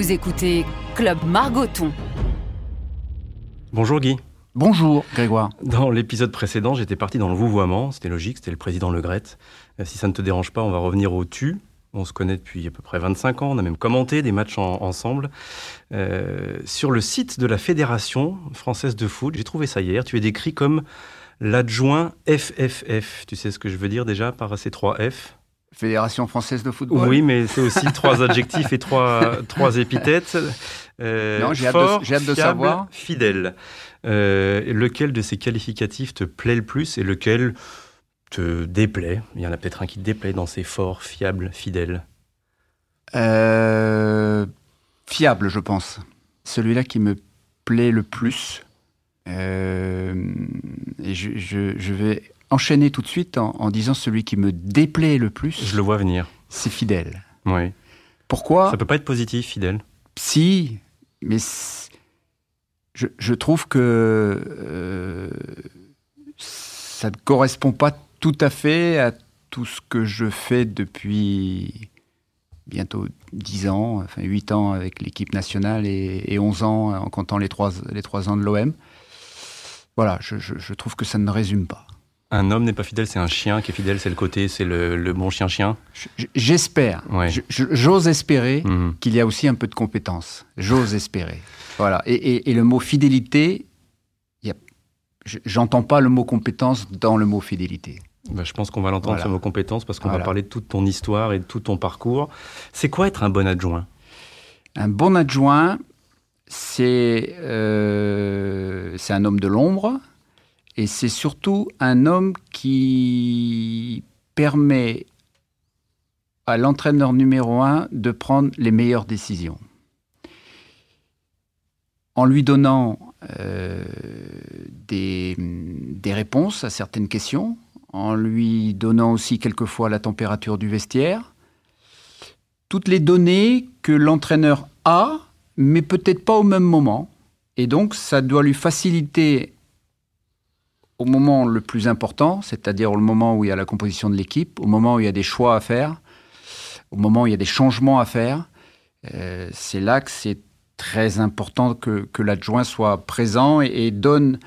Vous écoutez Club Margoton. Bonjour Guy. Bonjour Grégoire. Dans l'épisode précédent, j'étais parti dans le vouvoiement, c'était logique, c'était le président Le Gret. Euh, si ça ne te dérange pas, on va revenir au tu. On se connaît depuis à peu près 25 ans, on a même commenté des matchs ensemble. Euh, sur le site de la Fédération française de foot, j'ai trouvé ça hier, tu es décrit comme l'adjoint FFF. Tu sais ce que je veux dire déjà par ces trois F? Fédération française de football. Oui, mais c'est aussi trois adjectifs et trois, trois épithètes. Euh, non, j'ai hâte, de savoir. Fidèle. Euh, lequel de ces qualificatifs te plaît le plus et lequel te déplaît? Il y en a peut-être un qui te déplaît dans ces forts, fiables, fidèles. Euh, fiable, je pense. Celui-là qui me plaît le plus. et je, je, vais enchaîner tout de suite en, disant celui qui me déplaît le plus. Je le vois venir. C'est fidèle. Oui. Pourquoi? Ça peut pas être positif, fidèle? Si, mais je, trouve que euh, ça ne correspond pas tout à fait à tout ce que je fais depuis bientôt 10 ans, enfin 8 ans avec l'équipe nationale et, 11 ans en comptant les 3, les 3 ans de l'OM. Voilà, je trouve que ça ne résume pas. Un homme n'est pas fidèle, c'est un chien qui est fidèle, c'est le côté, c'est le, bon chien-chien J'espère, j'ose espérer mhm. qu'il y a aussi un peu de compétence. J'ose espérer. Voilà. Et, le mot fidélité, j'entends pas le mot compétence dans le mot fidélité. Bah, je pense qu'on va l'entendre, ce mot compétence, parce qu'on va parler de toute ton histoire et de tout ton parcours. C'est quoi être un bon adjoint? Un bon adjoint, c'est euh, un homme de l'ombre, et c'est surtout un homme qui permet à l'entraîneur numéro un de prendre les meilleures décisions. En lui donnant euh, des, des, réponses à certaines questions, en lui donnant aussi quelquefois la température du vestiaire, toutes les données que l'entraîneur a, mais peut-être pas au même moment. Et donc, ça doit lui faciliter au moment le plus important, c'est-à-dire au moment où il y a la composition de l'équipe, au moment où il y a des choix à faire, au moment où il y a des changements à faire, euh, c'est là que c'est très important que, l'adjoint soit présent et, donne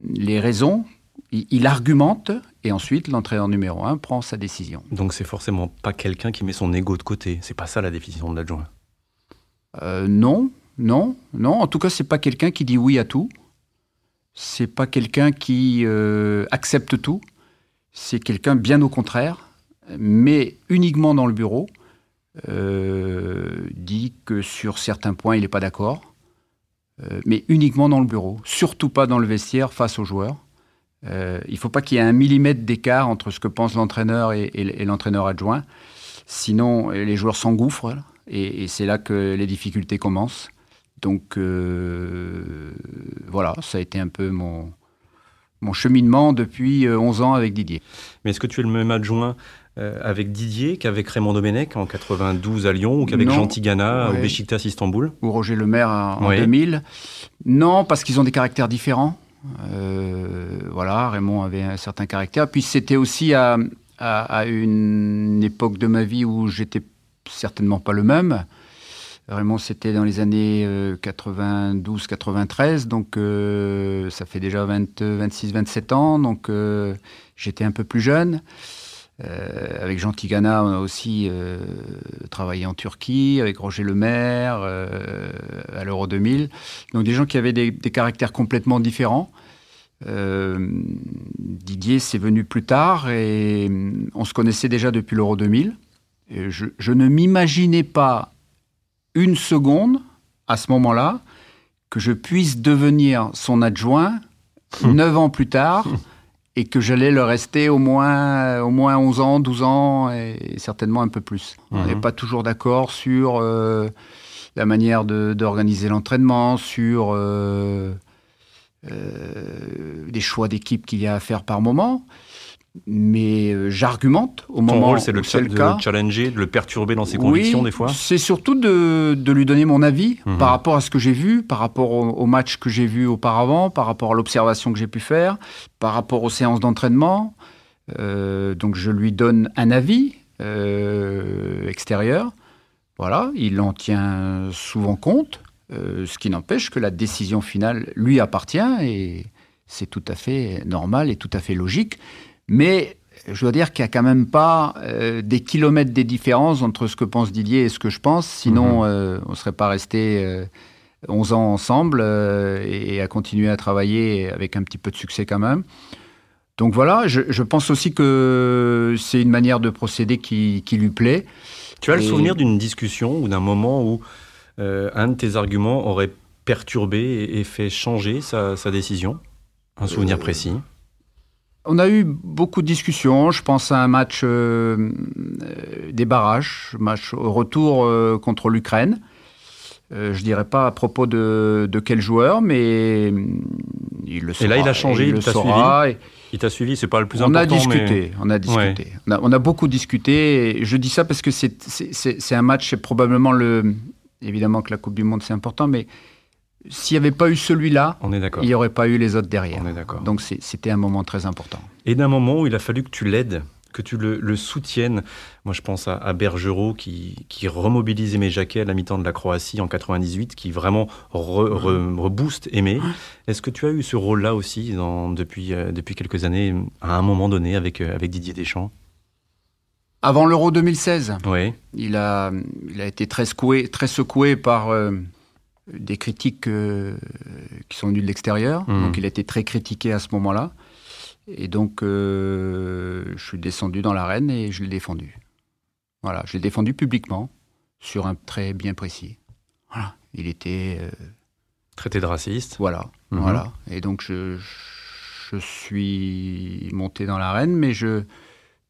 les raisons. Il, argumente et ensuite l'entraîneur numéro un prend sa décision. Donc c'est forcément pas quelqu'un qui met son ego de côté. C'est pas ça la définition de l'adjoint. Euh, non, non, non. En tout cas, c'est pas quelqu'un qui dit oui à tout c'est pas quelqu'un qui euh, accepte tout. C'est quelqu'un bien au contraire, mais uniquement dans le bureau, euh, dit que sur certains points il n'est pas d'accord, euh, mais uniquement dans le bureau, surtout pas dans le vestiaire face aux joueurs. il ne faut pas qu'il y ait un millimètre d'écart entre ce que pense l'entraîneur et, l'entraîneur adjoint, sinon les joueurs s'engouffrent et c'est là que les difficultés commencent. Donc euh, voilà, ça a été un peu mon, mon cheminement depuis 11 euh, ans avec Didier. Mais est-ce que tu es le même adjoint euh, avec Didier qu'avec Raymond Domenech en 92 à Lyon ou qu'avec Jean Tigana au Besiktas Istanbul? Ou Roger Lemaire en 2000 Non, parce qu'ils ont des caractères différents. voilà, Raymond avait un certain caractère. Puis c'était aussi à, à, une époque de ma vie où j'étais certainement pas le même. Vraiment, c'était dans les années 92-93, euh, donc euh, ça fait déjà 26-27 ans, donc euh, j'étais un peu plus jeune. avec Jean Tigana, on a aussi travaillé en Turquie, avec Roger Lemaire, à l'Euro 2000. Donc des gens qui avaient des, caractères complètement différents. Didier, c'est venu plus tard et on se connaissait déjà depuis l'Euro 2000. Et je, je ne m'imaginais pas une seconde, à ce moment-là, que je puisse devenir son adjoint hum. neuf ans plus tard et que j'allais le rester au moins, au moins 11 ans, 12 ans et certainement un peu plus. On n'est hum. pas toujours d'accord sur euh, la manière d'organiser l'entraînement, sur euh, euh, les choix d'équipe qu'il y a à faire par moment mais euh, j'argumente au moment moment rôle, c'est le, le, de challenger, de le perturber dans ses convictions des fois C'est surtout de, de, lui donner mon avis mhm. par rapport à ce que j'ai vu, par rapport au, match que j'ai vu auparavant, par rapport à l'observation que j'ai pu faire, par rapport aux séances d'entraînement. Euh, donc je lui donne un avis euh, extérieur. Voilà, il en tient souvent compte, euh, ce qui n'empêche que la décision finale lui appartient et c'est tout à fait normal et tout à fait logique. Mais je dois dire qu'il n'y a quand même pas euh, des kilomètres des différences entre ce que pense Didier et ce que je pense, sinon Mhm. euh, on ne serait pas resté euh, 11 ans ensemble euh, et à continuer à travailler avec un petit peu de succès quand même. Donc voilà, je, je pense aussi que c'est une manière de procéder qui, qui lui plaît. Tu as le Et- souvenir d'une discussion ou d'un moment où un de tes arguments aurait perturbé et, et fait changer sa, sa décision? Un souvenir précis? On a eu beaucoup de discussions. Je pense à un match euh, euh, des barrages, match au retour euh, contre l'Ukraine. Euh, je dirais pas à propos de, de quel joueur, mais hum, il le saura. là, il a changé, il t'a. Et Il t'a suivi, c'est pas le plus on a important. mais- discuté, on a discuté. On, a, on a beaucoup discuté. Et je dis ça parce que c'est un match, c'est probablement le. Évidemment que la Coupe du Monde, c'est important, mais s'il n'y avait pas eu celui-là, il n'y aurait pas eu les autres derrière. On est d'accord. Donc c'était un moment très important. Et d'un moment où il a fallu que tu l'aides, que tu le, le soutiennes. Moi, je pense à, à Bergerot qui, qui remobilise Aimé Jacquet à la mi-temps de la Croatie en 98, qui vraiment re- re- rebooste Aimé. Est-ce que tu as eu ce rôle-là aussi dans- depuis, euh, depuis quelques années, à un moment donné, avec, euh, avec Didier Deschamps? Avant l'Euro 2016, Oui. il a, il a été très secoué, très secoué par euh, des critiques euh, qui sont venues de l'extérieur. Mhm. Donc il a été très critiqué à ce moment-là. Et donc euh, je suis descendu dans l'arène et je l'ai défendu. Voilà, je l'ai défendu publiquement sur un trait bien précis. Voilà, il était euh, Traité de raciste. voilà, Mhm. voilà. Et donc je, je suis monté dans l'arène, mais je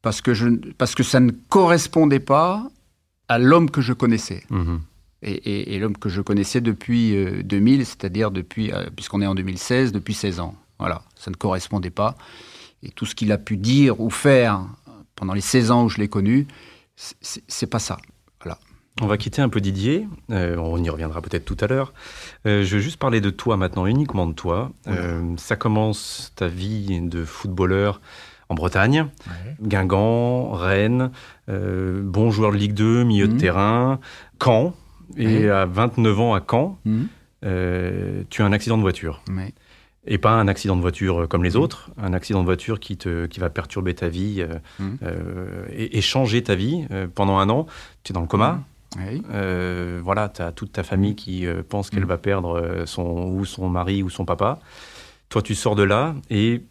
parce que je parce que ça ne correspondait pas à l'homme que je connaissais Mhm. Et, et- et l'homme que je connaissais depuis euh, 2000, c'est-à-dire depuis euh, puisqu'on est en 2016, depuis 16 ans. Voilà, ça ne correspondait pas. Et tout ce qu'il a pu dire ou faire pendant les 16 ans où je l'ai connu, c'est- pas ça. On va quitter un peu Didier, euh, on y reviendra peut-être tout à l'heure. Euh, je veux juste parler de toi maintenant, uniquement de toi. Euh, ça commence ta vie de footballeur en Bretagne, Guingamp, Rennes, euh, bon joueur de Ligue 2, milieu de Mhm. terrain, Caen, et à 29 ans à Caen, Mhm. euh, tu as un accident de voiture. Et pas un accident de voiture euh, comme les Mhm. autres, un accident de voiture qui, te, qui va perturber ta vie euh, Mhm. euh, et, et changer ta vie pendant un an. Tu es dans le coma. oui. Euh, voilà, tu as toute ta famille qui pense qu'elle va perdre son, ou son mari ou son papa. Toi, tu sors de là et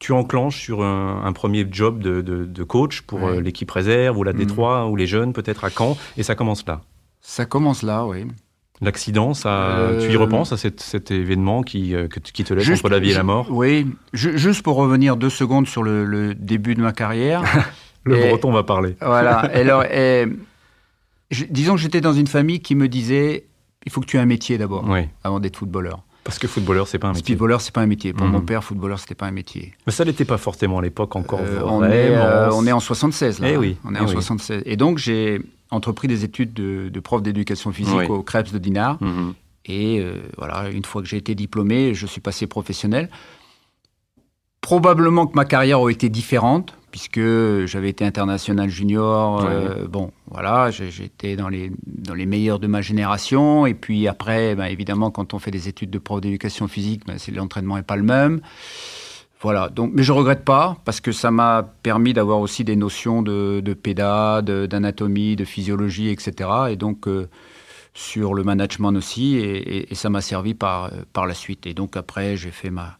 tu enclenches sur un, un premier job de, de- de coach pour l'équipe réserve ou la. D3 ou les jeunes, peut-être à Caen, et ça commence là. Ça commence là, oui. L'accident, ça, Euh, tu y repenses à cet, cet événement qui, euh, qui te laisse Juste- entre la vie et la mort? Oui, Ju- juste pour revenir deux secondes sur le, le début de ma carrière. Le Et- breton va parler. voilà. Alors, et, je- disons que j'étais dans une famille qui me disait il faut que tu aies un métier d'abord, Oui, avant d'être footballeur. parce que footballeur, c'est pas un métier. Footballeur, c'est pas un métier. Pour mon père, footballeur, c'était pas un métier. Mais ça l'était pas forcément à l'époque encore. Euh, on, est, euh, on est en 76 là. Eh oui, On est eh en oui. 76. Et donc j'ai entrepris des études de, de prof d'éducation physique Oui. au Krebs de Dinard. Mhm. Et euh, voilà, une fois que j'ai été diplômé, je suis passé professionnel. Probablement que ma carrière aurait été différente, puisque j'avais été international junior. euh, bon, voilà, j'étais dans les, dans les meilleurs de ma génération. Et puis après, ben, évidemment, quand on fait des études de prof d'éducation physique, ben, c'est- l'entraînement n'est pas le même. Voilà, donc, mais je regrette pas, parce que ça m'a permis d'avoir aussi des notions de, de péda, d'anatomie, de, physiologie, etc. Et donc, euh, sur le management aussi, et, et- et ça m'a servi par, par la suite. Et donc après, j'ai fait ma,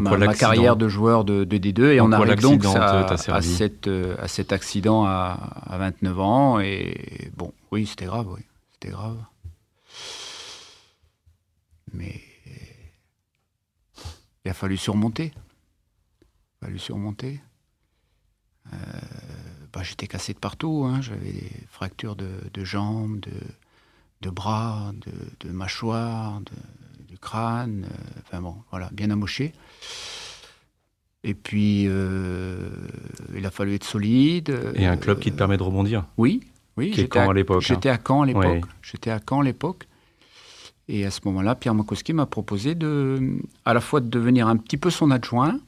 ma, carrière de joueur de, de D2, et En on arrive donc à, à, cette, euh, à cet accident à, à 29 ans, et bon, oui, c'était grave, oui, c'était grave. Mais il a fallu surmonter. Il a fallu surmonter. Euh, bah, J'étais cassé de partout. hein. J'avais des fractures de, de jambes, de, de bras, de, de mâchoire, de- crâne. euh, enfin bon, voilà, bien amoché. Et puis, euh, il a fallu être solide. Et un club qui te permet de rebondir. Oui, oui. Qui est Caen à l'époque, hein. J'étais à Caen à l'époque? J'étais à Caen à l'époque? Et à ce moment-là, Pierre Makowski m'a proposé de, à la fois de devenir un petit peu son adjoint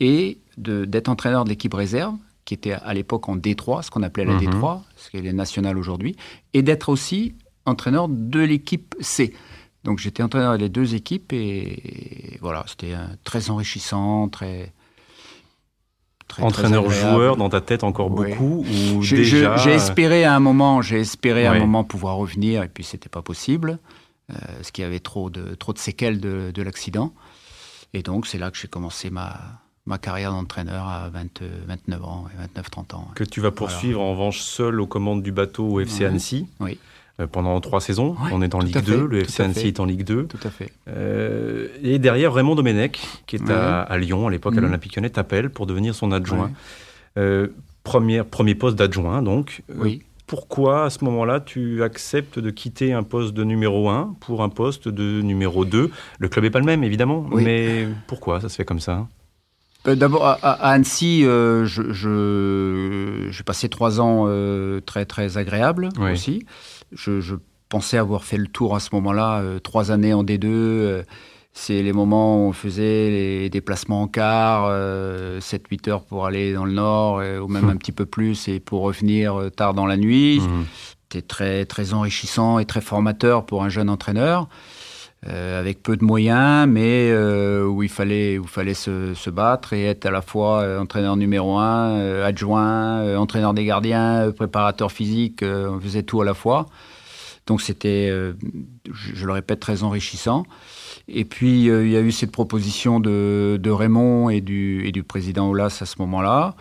et d'être entraîneur de l'équipe réserve. qui était à l'époque en D3, ce qu'on appelait la Mhm. D3, ce qui est national aujourd'hui, et d'être aussi entraîneur de l'équipe C. Donc j'étais entraîneur des deux équipes et, voilà, c'était euh, très enrichissant, très. très- très agréable. Entraîneur-joueur, dans ta tête encore beaucoup ou J'ai déjà j'ai espéré à un moment, j'ai espéré à un moment pouvoir revenir et puis c'était pas possible, euh, parce qu'il y avait trop de trop de séquelles de, de l'accident. Et donc c'est là que j'ai commencé ma ma carrière d'entraîneur à 20, 29 ans, 29-30 ans. que tu vas poursuivre en revanche seul aux commandes du bateau au FC. Annecy Oui. euh, pendant trois saisons. On est en Ligue à 2, fait, le FC Annecy est en Ligue 2. Tout à fait. Euh, et derrière, Raymond Domenech, qui est à, Lyon, à l'époque à Mhm. l'Olympique Lyonnais, t'appelle pour devenir son adjoint. Euh, première, premier poste d'adjoint, donc. Euh, Oui. Pourquoi, à ce moment-là, tu acceptes de quitter un poste de numéro 1 pour un poste de numéro 2 Le club n'est pas le même, évidemment, Oui. mais pourquoi ça se fait comme ça? Euh, D'abord, à, Annecy, euh, je- je- j'ai passé trois ans euh, très très agréables Oui. aussi. Je, je pensais avoir fait le tour à ce moment-là, euh, trois années en D2. Euh, c'est les moments où on faisait les déplacements en car, 7-8 heures pour aller dans le nord, euh, ou même Hum. un petit peu plus, et pour revenir euh, tard dans la nuit. Mhm. C'était très, très enrichissant et très formateur pour un jeune entraîneur, euh, avec peu de moyens, mais euh, où il fallait, où il fallait se, se battre et être à la fois euh, entraîneur numéro un, euh, adjoint, euh, entraîneur des gardiens, euh, préparateur physique, euh, on faisait tout à la fois. Donc c'était, euh, je, je le répète, très enrichissant. Et puis euh, il y a eu cette proposition de, de Raymond et du, et du président Aulas à ce moment-là.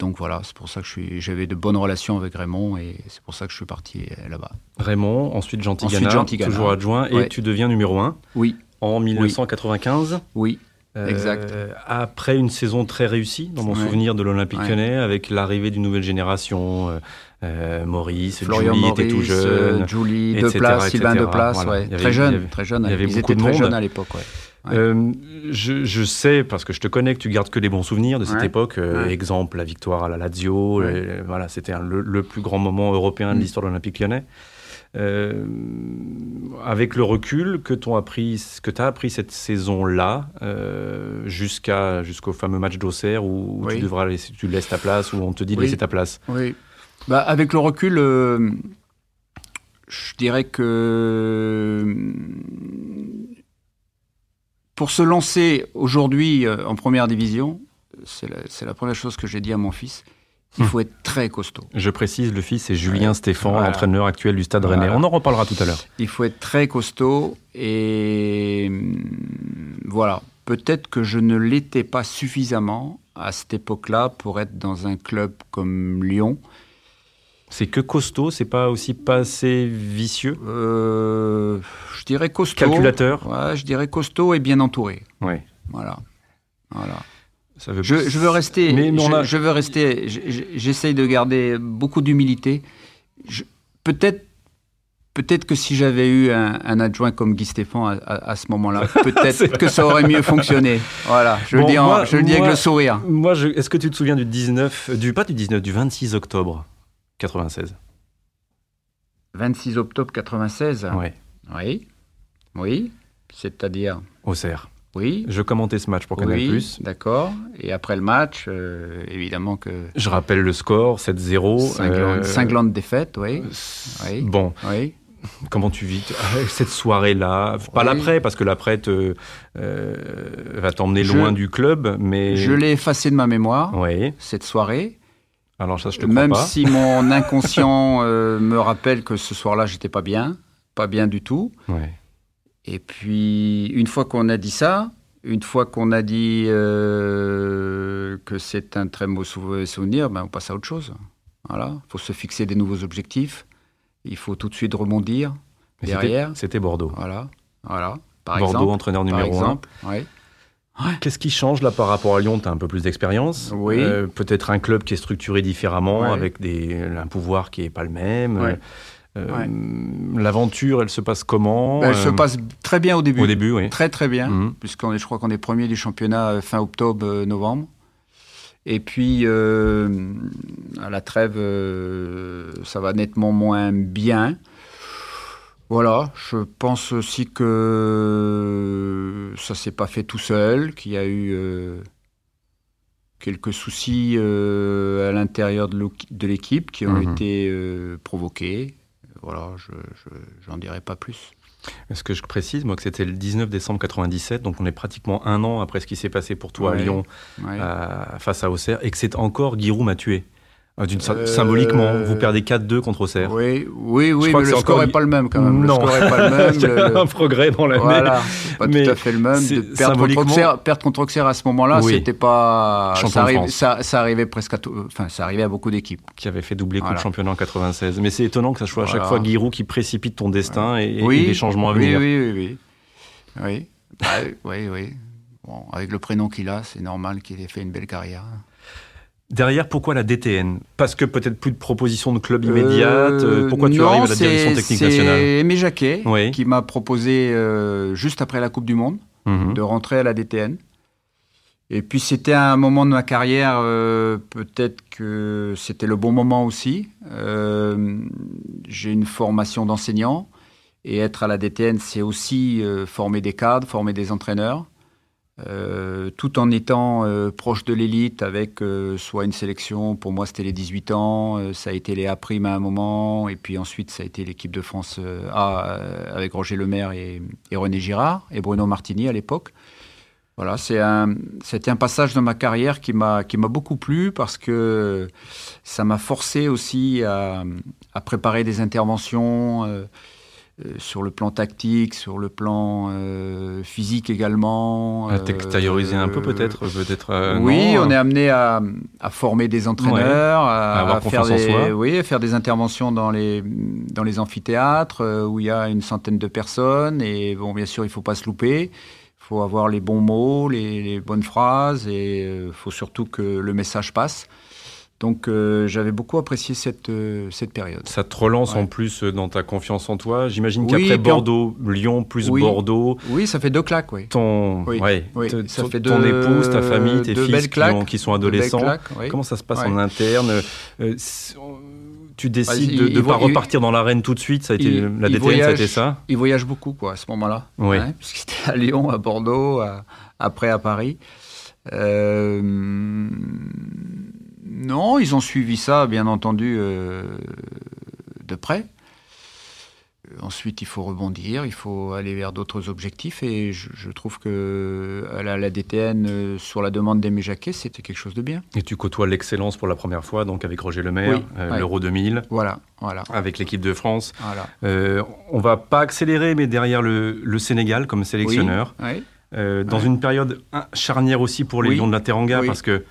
Donc voilà, c'est pour ça que j'avais de bonnes relations avec Raymond et c'est pour ça que je suis parti euh, là-bas. Raymond, ensuite Jean Tigana. toujours adjoint, et tu deviens numéro 1 Oui, en 1995. oui, Euh, Exact. Après une saison très réussie, dans mon Ouais. souvenir de l'Olympique Ouais. lyonnais, avec l'arrivée d'une nouvelle génération, euh, euh, Maurice, Florian Julie Maurice, était tout jeune. euh, Julie etc., Deplace, Sylvain. Deplace, Voilà. ouais. Avait- très jeune, avait- très jeune. il y avait Ils beaucoup étaient de très monde. jeunes à l'époque, ouais. Ouais. Euh, je, je sais, parce que je te connais, que tu gardes que des bons souvenirs de cette Ouais. époque. Euh, Ouais. Exemple, la victoire à la Lazio. Voilà, c'était le, le plus grand moment européen de Mm. l'histoire de l'Olympique lyonnais. Euh, avec le recul que tu as appris, que as appris cette saison-là, jusqu'à jusqu'au fameux match d'Auxerre où, où Oui. tu devras laisser, tu laisses ta place, où on te dit de laisser ta place. Oui. Bah, avec le recul, euh, je dirais que pour se lancer aujourd'hui euh, en première division, c'est la, première chose que j'ai dit à mon fils. Il Hmm. faut être très costaud. Je précise, le fils c'est Julien Ouais. Stéphan, Voilà. l'entraîneur actuel du Stade Voilà. Rennais. On en reparlera tout à l'heure. Il faut être très costaud et voilà. Peut-être que je ne l'étais pas suffisamment à cette époque-là pour être dans un club comme Lyon. C'est que costaud, c'est pas aussi pas assez vicieux? Euh, je dirais costaud. Calculateur. Ouais, je dirais costaud et bien entouré. Ouais. Voilà. Voilà. Ça veut Je, je veux rester. Mais- je, a- je veux rester. je- je- J'essaye de garder beaucoup d'humilité. Peut-être. Peut-être que si j'avais eu un, un adjoint comme Guy Stéphane à, à- à ce moment-là, peut-être que ça aurait mieux fonctionné. Voilà, je Bon, le dis, en- moi- je le dis avec le sourire. Moi, est-ce que tu te souviens du 19, du pas du 19, du 26 octobre? 96 26 octobre 96. Ouais, Oui. Oui. C'est-à-dire. au Cerf. Oui. Je commentais ce match pour Canal+. Oui. D'accord. Et après le match, euh, évidemment que. Je rappelle le score, 7-0. Cinglante, euh, cinglante défaite, oui. Oui. Bon, Oui. comment tu vis euh, cette soirée-là? Pas Oui. l'après, parce que l'après te, euh, va t'emmener Je- loin du club, mais... Je l'ai effacé de ma mémoire, Oui, cette soirée. Alors ça, je te crois Même pas. si mon inconscient euh, me rappelle que ce soir-là, j'étais pas bien. Pas bien du tout. Ouais. Et puis, une fois qu'on a dit ça, une fois qu'on a dit euh, que c'est un très mauvais sou- souvenir, ben, on passe à autre chose. Voilà. Il faut se fixer des nouveaux objectifs. Il faut tout de suite rebondir Mais derrière. C'était Bordeaux. Voilà. Voilà. Par Bordeaux, exemple. entraîneur Par numéro 1. exemple. Qu'est-ce qui change là par rapport à Lyon? Tu as un peu plus d'expérience. Oui. Euh, Peut-être un club qui est structuré différemment, Ouais. avec des, un pouvoir qui n'est pas le même. Ouais. Euh, Ouais. L'aventure, elle se passe comment? Ben, Elle se Euh, passe très bien au début. Au début, oui. Très très bien, Mhm. puisqu'on est, je crois qu'on est premier du championnat euh, fin octobre, euh, novembre. Et puis euh, à la trêve, euh, ça va nettement moins bien. Voilà, je pense aussi que ça s'est pas fait tout seul, qu'il y a eu, euh, quelques soucis euh, à l'intérieur de l'équipe qui ont Mhm. été euh, provoqués. Voilà, je j'en dirai pas plus. Ce que je précise, moi, que c'était le 19 décembre 97, donc on est pratiquement un an après ce qui s'est passé pour toi à. Lyon Ouais. face à Auxerre, et que c'est encore Giroud m'a tué. Euh, Euh, Symboliquement, vous perdez 4-2 contre Auxerre. Oui, oui, oui, mais le score encore- n'est pas le même quand même. Non. Le score n'est pas le même. Il y a le- le- un progrès dans l'année. Voilà, pas Mais tout à fait le même. De perdre, contre symboliquement- Auxerre, perdre contre Auxerre à ce moment-là, Oui. c'était pas. Champion Ça, de arrive- France. ça, ça arrivait presque à. Enfin, ça arrivait à beaucoup d'équipes. Qui avait fait doubler Coupe Voilà. Championnat en 96. Mais c'est étonnant que ça soit à chaque fois Giroud qui précipite ton destin et, et oui, des changements à oui, venir. Oui, oui, oui. Oui, oui, oui. Bon, avec le prénom qu'il a, c'est normal qu'il ait fait une belle carrière. Derrière, pourquoi la DTN Parce que peut-être plus de propositions de club immédiates euh, Pourquoi tu non, arrives à la direction technique nationale? C'est Aimé Jacquet Oui. qui m'a proposé, euh, juste après la Coupe du Monde, Mhm. de rentrer à la DTN. Et puis c'était un moment de ma carrière, euh, peut-être que c'était le bon moment aussi. Euh, J'ai une formation d'enseignant et être à la DTN, c'est aussi euh, former des cadres, former des entraîneurs, euh, tout en étant euh, proche de l'élite avec euh, soit une sélection, pour moi c'était les 18 ans, ça a été les A' à un moment, et puis ensuite ça a été l'équipe de France A avec Roger Lemaire et, René Girard et Bruno Martini à l'époque. Voilà, c'est un, c'était un passage dans ma carrière qui m'a, beaucoup plu parce que ça m'a forcé aussi à, préparer des interventions sur le plan tactique, sur le plan euh, physique également. À t'extérioriser un peu euh, peut-être peut-être. euh, oui, non, on est euh, amené à, à former des entraîneurs, à, À avoir à faire confiance en des, soi. oui, à faire des interventions dans les dans les amphithéâtres euh, où il y a une centaine de personnes et bon, bien sûr, il faut pas se louper. Il faut avoir les bons mots, les, les bonnes phrases et il faut surtout que le message passe. Donc euh, j'avais beaucoup apprécié cette, euh, cette période. Ça te relance Ouais. en plus euh, dans ta confiance en toi. J'imagine Oui, qu'après Bordeaux, Lyon plus Oui. Bordeaux, Oui, ça fait deux claques, oui. ton, Oui, ouais, oui, te- ça fait ton deux- épouse, ta famille, tes deux fils qui, claques, ont- qui sont adolescents. claques, oui. Comment ça se passe en interne Euh, Tu décides Bah, de il- ne il pas il- repartir dans l'arène tout de suite. Ça a été il- la il DTN, voyage- c'était ça? Ils voyagent beaucoup quoi, à ce moment-là. Oui. Hein, Puisqu'ils étaient à Lyon, à Bordeaux, à- après à Paris. Euh, non, ils ont suivi ça, bien entendu, euh, de près. Ensuite, il faut rebondir, il faut aller vers d'autres objectifs. Et je, je trouve que à la, la DTN, euh, sur la demande d'Aimé Jacquet, c'était quelque chose de bien. Et tu côtoies l'excellence pour la première fois, donc avec Roger Lemaire, Oui, euh, ouais. l'Euro 2000, Voilà, voilà, avec l'équipe de France. voilà. Euh, on va pas accélérer, mais derrière le, le Sénégal comme sélectionneur, Oui, Euh, dans une période charnière aussi pour les. Lions de la Teranga, parce que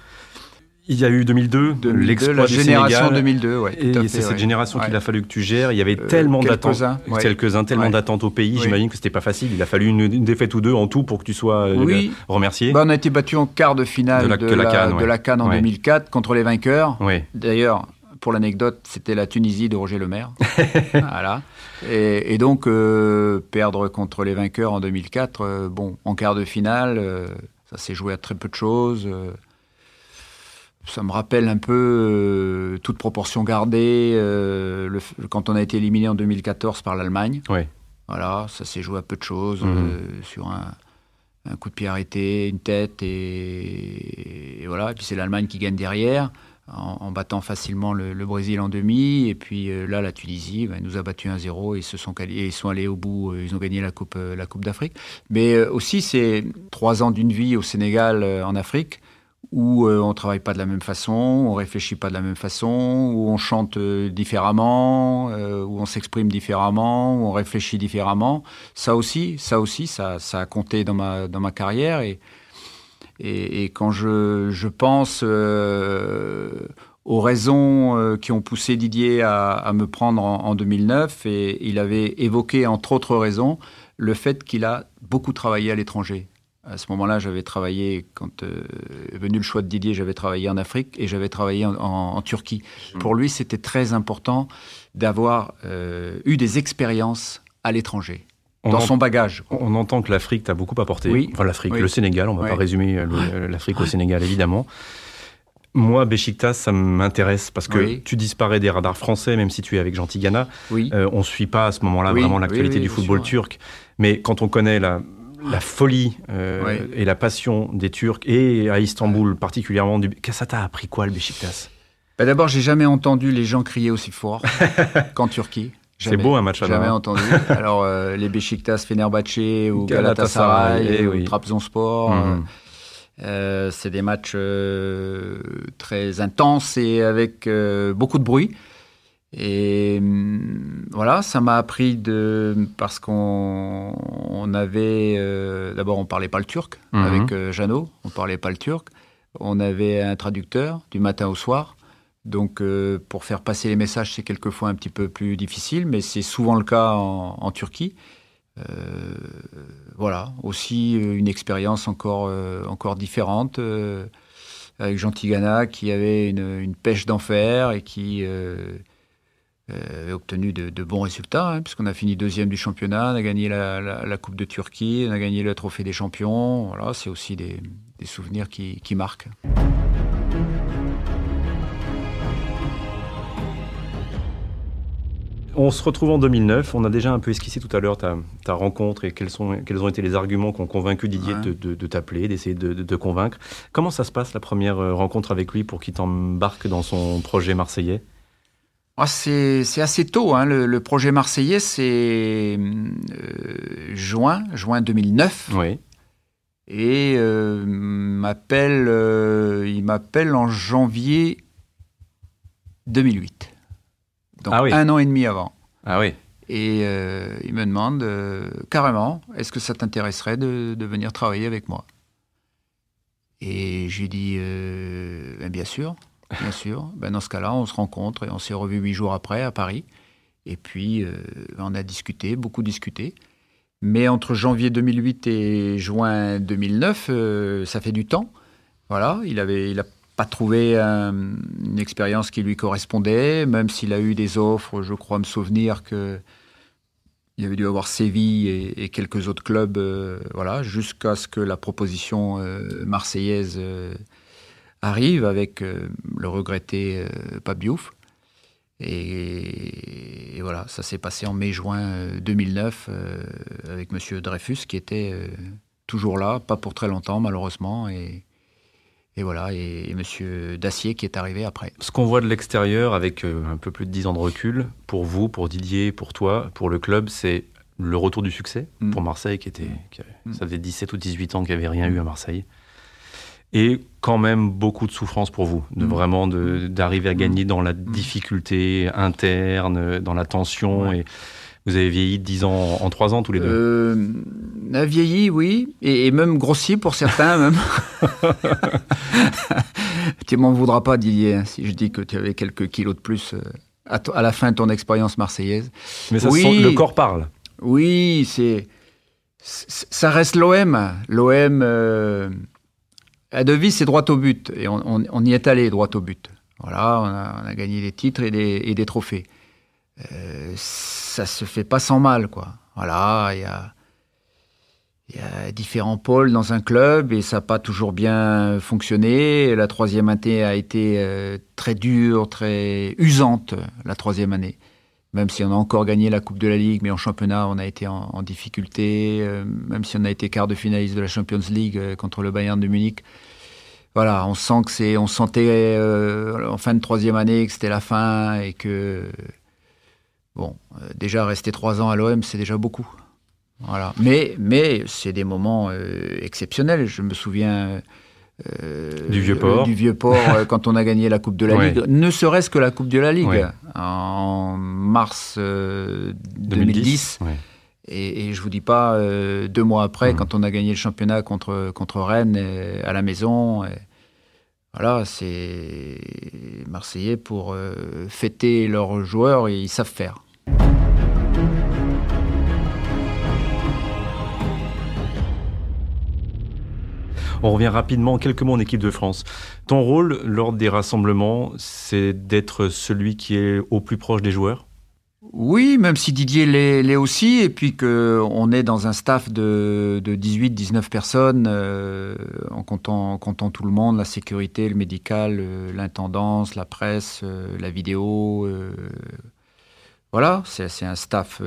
il y a eu 2002, 2002, l'exploit la génération Sénégal. 2002, ouais, Et c'est cette ouais. génération qu'il Ouais. a fallu que tu gères. Il y avait Euh, tellement d'attentes, quelques-uns, ouais. quelques-uns, tellement d'attentes au pays. Oui. J'imagine que c'était pas facile. Il a fallu une, une défaite ou deux en tout pour que tu sois euh, remercié. Bah, on a été battu en quart de finale De la- de la CAN, ouais. de la CAN en Ouais. 2004 contre les vainqueurs. D'ailleurs, pour l'anecdote, c'était la Tunisie de Roger Lemaire. voilà. Et, et donc, euh, perdre contre les vainqueurs en 2004, euh, bon, en quart de finale, ça s'est joué à très peu de choses. Ça me rappelle un peu, euh, toute proportion gardée, euh, le quand on a été éliminé en 2014 par l'Allemagne. Oui. Voilà, ça s'est joué à peu de choses, Mhm. euh, sur un, un coup de pied arrêté, une tête, et, et voilà. Et puis c'est l'Allemagne qui gagne derrière, en, en battant facilement le, le Brésil en demi. Et puis là, la Tunisie ben, nous a battu 1-0 et ils se sont, et ils sont allés au bout, ils ont gagné la Coupe, la coupe d'Afrique. Mais aussi, c'est trois ans d'une vie au Sénégal, en Afrique, où euh, on travaille pas de la même façon, on réfléchit pas de la même façon, où on chante euh, différemment, euh, où on s'exprime différemment, où on réfléchit différemment. Ça aussi, ça aussi, ça, a compté dans ma dans ma carrière et quand je, je pense euh, aux raisons qui ont poussé Didier à, à me prendre en, en 2009, et il avait évoqué entre autres raisons le fait qu'il a beaucoup travaillé à l'étranger. À ce moment-là, j'avais travaillé, quand euh, est venu le choix de Didier, j'avais travaillé en Afrique et j'avais travaillé en, en- en Turquie. Pour lui, c'était très important d'avoir euh, eu des expériences à l'étranger, dans en- son bagage. on entend que l'Afrique t'a beaucoup apporté. Oui. Enfin, l'Afrique, Oui. le Sénégal, on va Oui. pas résumer euh, l'Afrique au Sénégal, évidemment. Moi, Besiktas, ça m'intéresse parce que Oui. tu disparais des radars français, même si tu es avec Jean Tigana. Oui. Euh, on ne suit pas à ce moment-là Oui, vraiment l'actualité oui, du football sûr. turc. Mais quand on connaît la, la folie et la passion des Turcs et à Istanbul particulièrement. Du... Ça t'a appris quoi le Beşiktaş? Bah, D'abord, j'ai jamais entendu les gens crier aussi fort qu'en Turquie. C'est beau un match à Jamais entendu. Alors les Beşiktaş, Fenerbahçe ou Galatasaray, Galatasaray ou Trabzonspor. Mhm. Euh, c'est des matchs euh, très intenses et avec euh, beaucoup de bruit. Et hum, voilà, ça m'a appris de parce qu'on on avait d'abord on parlait pas le turc mhm. avec Jeannot, on parlait pas le turc. On avait un traducteur du matin au soir. Donc pour faire passer les messages, c'est quelquefois un petit peu plus difficile, mais c'est souvent le cas en Turquie. Euh, voilà, aussi euh, une expérience encore, euh, encore différente avec Jean Tigana qui avait une, pêche d'enfer et qui avait obtenu de, bons résultats, hein, puisqu'on a fini deuxième du championnat, on a gagné la, Coupe de Turquie, on a gagné le Trophée des Champions. Voilà, c'est aussi des, souvenirs qui, qui marquent. On se retrouve en 2009. On a déjà un peu esquissé tout à l'heure ta, rencontre et quels, sont, quels ont été les arguments qui ont convaincu Didier de, t'appeler, d'essayer de, te convaincre. Comment ça se passe la première euh, rencontre avec lui pour qu'il t'embarque dans son projet marseillais? Ah, c'est, assez tôt. Hein. Le, projet marseillais, c'est euh, juin, juin 2009. Oui. Et euh, m'appelle, il m'appelle en janvier 2008. Donc ah un an et demi avant. Ah oui. Et euh, il me demande euh, carrément, est-ce que ça t'intéresserait de, venir travailler avec moi? Et j'ai dit, euh, ben, bien sûr, bien sûr. Ben dans ce cas-là, on se rencontre et on s'est revu huit jours après à Paris. Et puis, on a discuté, beaucoup discuté. Mais entre janvier 2008 et juin 2009, ça fait du temps. Voilà, il avait, il pas trouvé euh, une expérience qui lui correspondait, même s'il a eu des offres, je crois me souvenir que il avait dû avoir Séville et, quelques autres clubs, euh, voilà, jusqu'à ce que la proposition euh, marseillaise arrive avec le regretté Pabiouf. Et, et, voilà, ça s'est passé en mai-juin 2009 avec Monsieur Dreyfus qui était toujours là, pas pour très longtemps malheureusement, et, et voilà, et, Monsieur Dacier qui est arrivé après. Ce qu'on voit de l'extérieur, avec euh, un peu plus de 10 ans de recul, pour vous, pour Didier, pour toi, pour le club, c'est le retour du succès mm. pour Marseille, qui était, mm. ça faisait 17 ou 18 ans qu'il n'y avait rien eu à Marseille. Et quand même beaucoup de souffrance pour vous, de mm. vraiment d'arriver à gagner dans la difficulté interne, dans la tension. Et vous avez vieilli de 10 ans en 3 ans tous les deux euh, a vieilli, oui, et, même grossi pour certains même. tu m'en voudras pas, Didier, hein, si je dis que tu avais quelques kilos de plus euh, à, la fin de ton expérience marseillaise. Mais ça oui, le corps parle. Oui, c'est ça reste l'OM. L'OM, euh, la devise, c'est droit au but. Et on, y est allé droit au but. Voilà, on a, gagné des titres et des, et des trophées. Euh, ça se fait pas sans mal, quoi. Voilà, il y a, différents pôles dans un club et ça n'a pas toujours bien fonctionné. La troisième année a été euh, très dure, très usante, la troisième année. Même si on a encore gagné la Coupe de la Ligue, mais en championnat, on a été en, difficulté. Euh, même si on a été quart de finaliste de la Champions League contre le Bayern de Munich. Voilà, on sent que c'est, on sentait en fin de troisième année que c'était la fin et que Bon, euh, déjà rester trois ans à l'OM, c'est déjà beaucoup. Voilà. Mais, mais c'est des moments euh, exceptionnels. Je me souviens euh, du vieux port, du vieux port quand on a gagné la Coupe de la Ligue. Ne serait-ce que la Coupe de la Ligue en mars 2010. Et, et, je vous dis pas deux mois après, mmh. quand on a gagné le championnat contre contre Rennes à la maison. Voilà, c'est Marseillais pour euh, fêter leurs joueurs et ils savent faire. On revient rapidement quelques mots en équipe de France. Ton rôle lors des rassemblements, c'est d'être celui qui est au plus proche des joueurs? Oui, même si Didier l'est aussi, et puis qu'on est dans un staff de, 18-19 personnes, euh, en, comptant, tout le monde, la sécurité, le médical, euh, l'intendance, la presse, euh, la vidéo. voilà, c'est un staff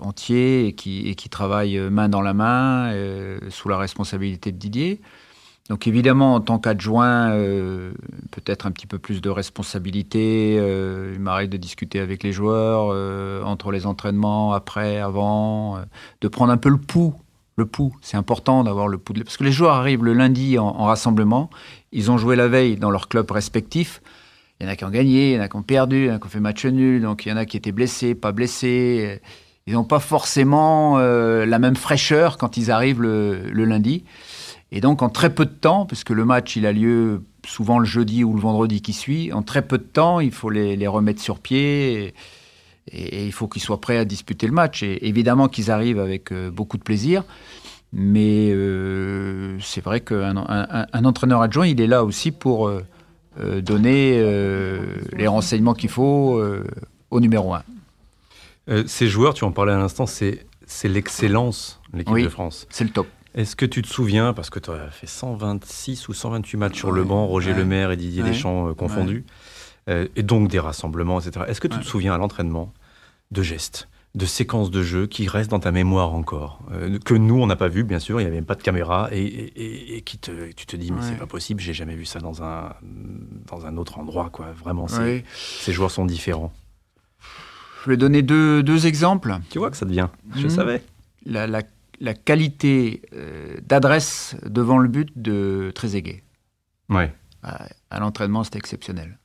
entier et qui, et travaille main dans la main sous la responsabilité de Didier. Donc évidemment, en tant qu'adjoint, peut-être un petit peu plus de responsabilité. il m'arrive de discuter avec les joueurs entre les entraînements, après, avant, de prendre un peu le pouls le pouls. C'est important d'avoir le pouls. Parce que les joueurs arrivent le lundi en, rassemblement. Ils ont joué la veille dans leur club respectif. Il y en a qui ont gagné, il y en a qui ont perdu, il y en a qui ont fait match nul. Donc il y en a qui étaient blessés, pas blessés. Ils n'ont pas forcément euh, la même fraîcheur quand ils arrivent le, lundi. Et donc en très peu de temps, puisque le match il a lieu souvent le jeudi ou le vendredi qui suit, en très peu de temps, il faut les, remettre sur pied. Et, il faut qu'ils soient prêts à disputer le match. Et évidemment qu'ils arrivent avec euh, beaucoup de plaisir. Mais euh, c'est vrai qu'un un, entraîneur adjoint, il est là aussi pour euh, donner les renseignements qu'il faut au numéro un. ces joueurs, tu en parlais à l'instant, c'est l'excellence, l'équipe de France. C'est le top. Est-ce que tu te souviens, parce que tu as fait 126 ou 128 matchs sur le banc, Roger Lemaire et Didier Deschamps confondus, euh, et donc des rassemblements, etc. Est-ce que tu te souviens à l'entraînement de gestes, de séquences de jeu qui restent dans ta mémoire encore, euh, que nous on n'a pas vu bien sûr, il n'y avait même pas de caméra, et, qui te, tu te dis mais c'est pas possible, j'ai jamais vu ça dans un dans un autre endroit quoi. Vraiment, ces joueurs sont différents. Je vais donner deux, deux exemples. Tu vois que ça devient. Je mhm. savais. La, la, la qualité euh, d'adresse devant le but de Trezeguet. Ouais. à l'entraînement, c'était exceptionnel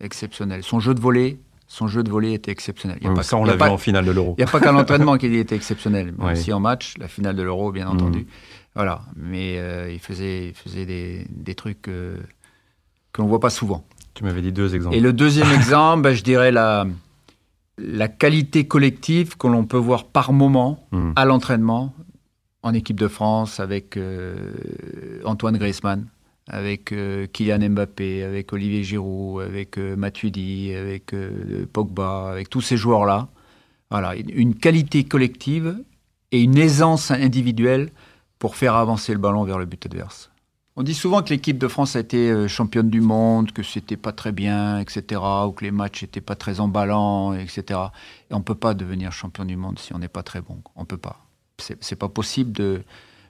exceptionnel. Son jeu de volée, son jeu de était exceptionnel. Il y a pas, ça, on l'a vu en finale de l'Euro. Il n'y a pas qu'à l'entraînement qu'il était exceptionnel, mais aussi en match, la finale de l'Euro, bien entendu. Mhm. Voilà, mais euh, il faisait, il faisait des, des trucs euh, que l'on ne voit pas souvent. Tu m'avais dit deux exemples. Et le deuxième exemple, ben, je dirais la, la qualité collective que l'on peut voir par moment mhm. à l'entraînement en équipe de France avec euh, Antoine Griezmann avec euh, Kylian Mbappé, avec Olivier Giroud, avec euh, Matuidi, avec euh, Pogba, avec tous ces joueurs-là. Voilà, une qualité collective et une aisance individuelle pour faire avancer le ballon vers le but adverse. On dit souvent que l'équipe de France a été championne du monde, que c'était pas très bien, etc., ou que les matchs n'étaient pas très emballants, etc. Et on peut pas devenir champion du monde si on n'est pas très bon. On peut pas. C'est pas possible de,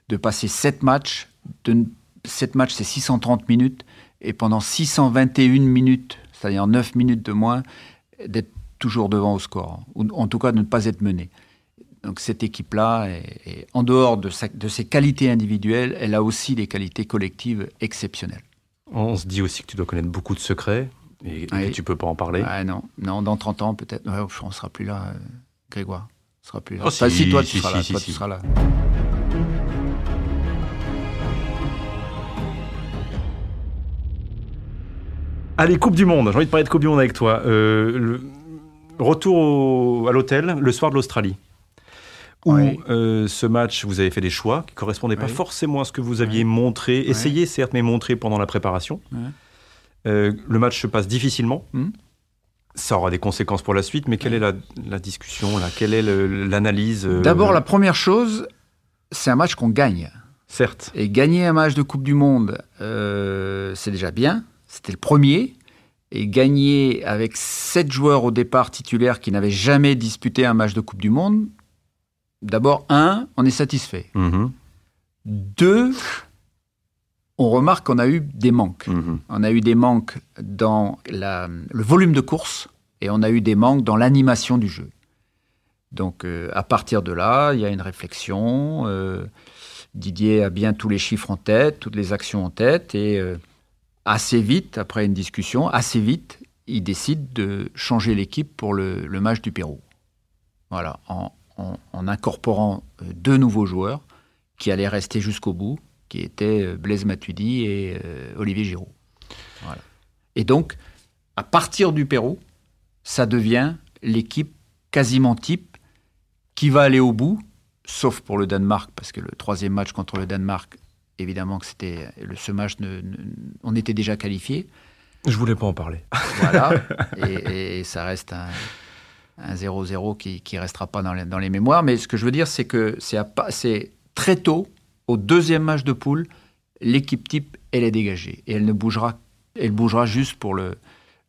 de passer sept matchs, de cette match, c'est 630 minutes, et pendant 621 minutes, c'est-à-dire 9 minutes de moins, d'être toujours devant au score, ou en tout cas de ne pas être mené. Donc cette équipe-là, en dehors de, de, ses qualités individuelles, elle a aussi des qualités collectives exceptionnelles. On se dit aussi que tu dois connaître beaucoup de secrets et, que tu peux pas en parler. Ah, non, non, dans 30 ans peut-être. on ne sera plus là, euh, Grégoire. On sera plus là. Oh, si, toi, tu, seras là, toi tu seras là. Allez, Coupe du Monde. J'ai envie de parler de Coupe du Monde avec toi. Euh, le retour à l'hôtel le soir de l'Australie. Où euh, ce match, vous avez fait des choix qui ne correspondaient pas forcément à ce que vous aviez montré, essayé certes, mais montré pendant la préparation. Euh, le match se passe difficilement. Hmm. Ça aura des conséquences pour la suite, mais quelle est la, discussion là? Quelle est l'analyse D'abord, la première chose, c'est un match qu'on gagne. Certes. Et gagner un match de Coupe du Monde, c'est déjà bien. C'était le premier. Et gagner avec sept joueurs au départ titulaires qui n'avaient jamais disputé un match de Coupe du Monde, d'abord, un, on est satisfait. Mhm. Deux, on remarque qu'on a eu des manques. Mhm. On a eu des manques dans le volume de course et on a eu des manques dans l'animation du jeu. Donc euh, à partir de là, il y a une réflexion. Euh, Didier a bien tous les chiffres en tête, toutes les actions en tête et euh, assez vite, après une discussion, assez vite, il décide de changer l'équipe pour le, match du Pérou. Voilà, en, incorporant euh, deux nouveaux joueurs qui allaient rester jusqu'au bout, qui étaient euh, Blaise Matuidi et euh, Olivier Giroud. Voilà. Et donc, à partir du Pérou, ça devient l'équipe quasiment type qui va aller au bout, sauf pour le Danemark, parce que le troisième match contre le Danemark, évidemment que c'était le ce match, on était déjà qualifié. Je voulais pas en parler. Voilà, et, ça reste un, 0-0 qui, qui restera pas dans les, dans les, mémoires. Mais ce que je veux dire, c'est que c'est très tôt, au deuxième match de poule, l'équipe type, elle est dégagée et elle ne bougera, elle bougera juste pour le,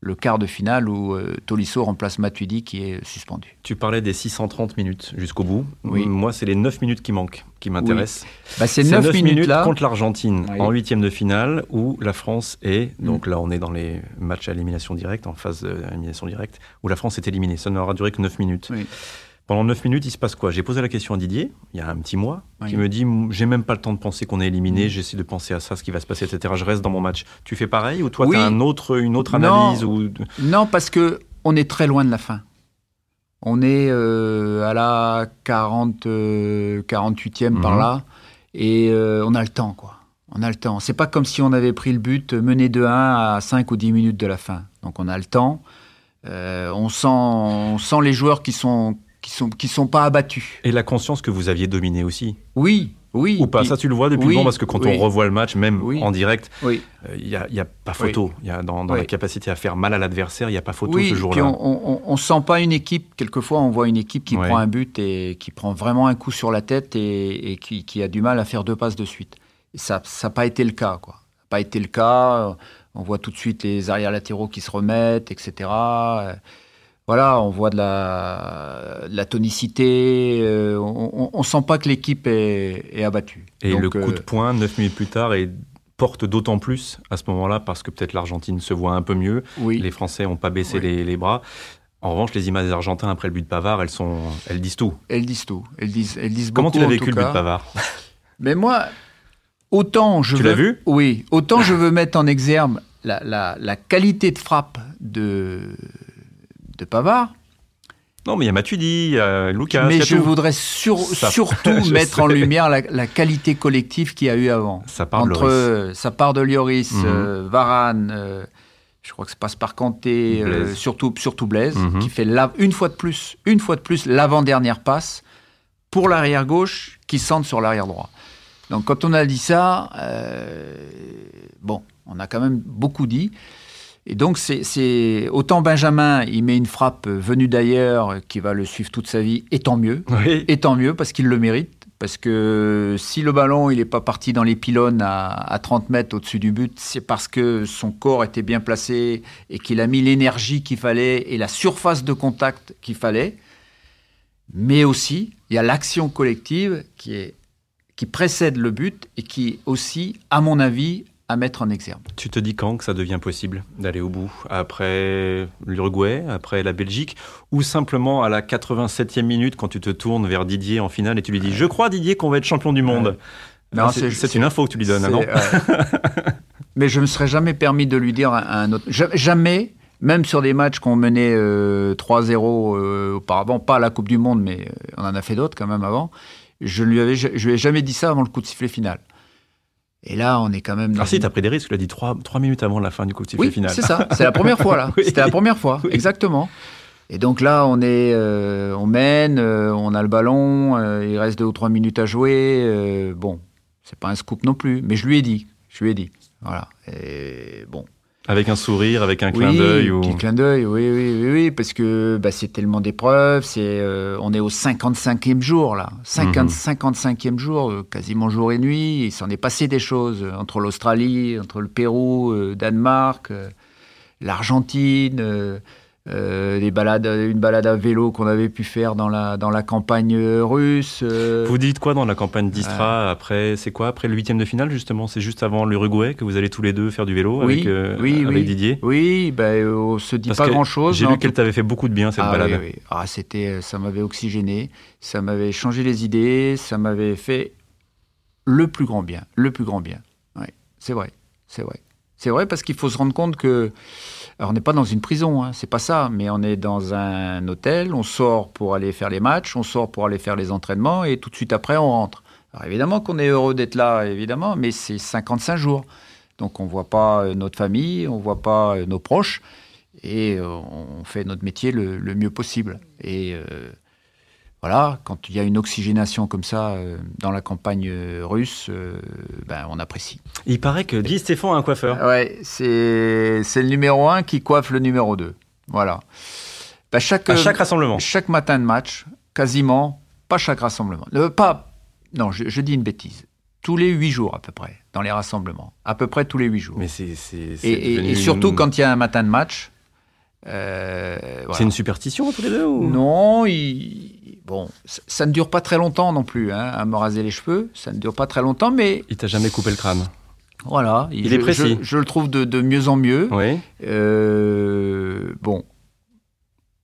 le quart de finale où euh, Tolisso remplace Matuidi qui est suspendu. Tu parlais des 630 minutes jusqu'au bout. Oui. Moi, c'est les 9 minutes qui manquent, qui m'intéressent. Bah, ces C'est 9, 9 minutes, minutes là. contre l'Argentine Oui. en huitième de finale où la France est, Mm. donc là on est dans les matchs à élimination directe, en phase d'élimination directe, où la France est éliminée. Ça n'aura duré que 9 minutes. Pendant 9 minutes, il se passe quoi? J'ai posé la question à Didier, il y a un petit mois, Oui. qui me dit J'ai même pas le temps de penser qu'on est éliminé, j'essaie de penser à ça, ce qui va se passer, etc. Je reste dans mon match. Tu fais pareil ou toi, Oui. tu as un autre, une autre Non. analyse ou... Non, parce que on est très loin de la fin. On est euh, à la 40, euh, 48e par Mhm. là, et euh, on a le temps, quoi. On a le temps. C'est pas comme si on avait pris le but mené 2-1 à 5 ou 10 minutes de la fin. Donc on a le temps. Euh, on, sent, on sent les joueurs qui sont qui sont qui sont pas abattus. Et la conscience que vous aviez dominé aussi Oui, oui. Ou pas Ça, tu le vois depuis oui, le temps parce que quand oui. on revoit le match, même Oui. en direct, oui. euh, il n'y a, il y a pas photo. Il y a dans, dans la capacité à faire mal à l'adversaire, il n'y a pas photo ce jour-là. on, on, on sent pas une équipe. Quelquefois, on voit une équipe qui prend un but et qui prend vraiment un coup sur la tête et, et qui, qui a du mal à faire deux passes de suite. Et ça n'a pas été le cas, quoi. Ça n'a pas été le cas. On voit tout de suite les arrières latéraux qui se remettent, etc. Voilà, on voit de la, de la tonicité. euh, on, on sent pas que l'équipe est, est abattue. Et Donc, le coup de euh, poing, 9 minutes plus tard, et porte d'autant plus à ce moment-là parce que peut-être l'Argentine se voit un peu mieux. oui. Les Français n'ont pas baissé Oui. les, les bras. En revanche, les images des Argentins après le but de Pavard, elles, sont, elles disent tout. Elles disent tout. Elles disent, elles disent Comment beaucoup, tu l'as vécu le but de Pavard? Mais moi, autant je Tu veux... l'as vu? Oui, autant je veux mettre en exergue la, la- la qualité de frappe de, de Pavard, Non, mais il y a Matuidi, il y a Lucas. mais je tout. voudrais sur- surtout mettre en lumière la, la qualité collective qu'il y a eu avant. Ça part de Entre Lloris. euh, ça part de Lloris, Mhm. euh, Varane, euh, je crois que ça passe par Kanté, euh, surtout, surtout Blaise, Mhm. qui fait la- une fois de plus, une fois de plus l'avant-dernière passe pour l'arrière gauche qui centre sur l'arrière droit. Donc quand on a dit ça, euh, bon, on a quand même beaucoup dit. Et donc c'est- autant Benjamin, il met une frappe venue d'ailleurs qui va le suivre toute sa vie, et tant mieux. Oui. Et tant mieux parce qu'il le mérite. Parce que si le ballon il n'est pas parti dans les pylônes à, à 30 mètres au-dessus du but, c'est parce que son corps était bien placé et qu'il a mis l'énergie qu'il fallait et la surface de contact qu'il fallait. Mais aussi, il y a l'action collective qui, est, qui précède le but et qui aussi, à mon avis, à mettre en exergue. Tu te dis quand que ça devient possible d'aller au bout? Après l'Uruguay, après la Belgique Ou simplement à la 87e minute quand tu te tournes vers Didier en finale et tu lui dis Je crois Didier qu'on va être champion du monde Non, Ah, C'est une info que tu lui donnes, C'est- non ouais. Mais je ne me serais jamais permis de lui dire un, un autre. Ja- Jamais, même sur des matchs qu'on menait euh, 3-0 euh, auparavant, pas à la Coupe du Monde, mais euh, on en a fait d'autres quand même avant, je lui avais, je lui ai jamais dit ça avant le coup de sifflet final. Et là, on est quand même. dans Ah si, t'as pris des risques, tu l'as dit trois, trois minutes avant la fin du coup de sifflet oui, final. c'est ça. C'est la première fois là. Oui. C'était la première fois, Oui. exactement. Et donc là, on est, euh, on mène, euh, on a le ballon, euh, il reste deux ou trois minutes à jouer. bon, c'est pas un scoop non plus, mais je lui ai dit, je lui ai dit, voilà. Et bon, Avec un sourire, avec un clin oui, d'œil ou... petit clin d'œil, oui, oui, oui, oui, parce que bah, c'est tellement d'épreuves, c'est, euh, on est au 55e jour là, 50, Mhm. 55e jour, euh, quasiment jour et nuit. Il s'en est passé des choses euh, entre l'Australie, entre le Pérou, euh, Danemark, euh, l'Argentine, euh, euh, des balades, une balade à vélo qu'on avait pu faire dans la dans la campagne russe. euh, Vous dites quoi dans la campagne d'Istra après C'est quoi après le huitième de finale justement? C'est juste avant l'Uruguay que vous allez tous les deux faire du vélo Oui, avec, euh, oui, avec oui. Didier? Oui, ben, euh, on se dit Parce pas grand chose. J'ai vu qu'elle t'avait fait beaucoup de bien cette ah, balade. Ah, c'était, ça m'avait oxygéné, ça m'avait changé les idées, ça m'avait fait le plus grand bien, le plus grand bien. Ouais, c'est vrai, c'est vrai. C'est vrai parce qu'il faut se rendre compte que, alors on n'est pas dans une prison, hein, c'est pas ça, mais on est dans un hôtel, on sort pour aller faire les matchs, on sort pour aller faire les entraînements et tout de suite après on rentre. Alors évidemment qu'on est heureux d'être là, évidemment, mais c'est 55 jours. Donc on voit pas euh, notre famille, on voit pas euh, nos proches et euh, on fait notre métier le, mieux possible. Voilà, quand il y a une oxygénation comme ça euh, dans la campagne euh, russe, euh, ben, on apprécie. Il paraît que Guy Stéphane a un coiffeur. Ouais, c'est le numéro un qui coiffe le numéro 2. Voilà. Ben, chaque, À chaque rassemblement. chaque matin de match, quasiment, pas chaque rassemblement. Pas, non, je, je dis une bêtise. Tous les huit jours à peu près, dans les rassemblements. À peu près tous les huit jours. Mais c'est Et, et- surtout une- quand il y a un matin de match, Euh, C'est une superstition tous les deux ou... Non, il... bon, ça, ça, ne dure pas très longtemps non plus, hein, à me raser les cheveux. Ça ne dure pas très longtemps, mais. Il t'a jamais coupé le crâne? Voilà. Il est précis. Je, je, le trouve de, de, mieux en mieux. Oui. Euh, bon,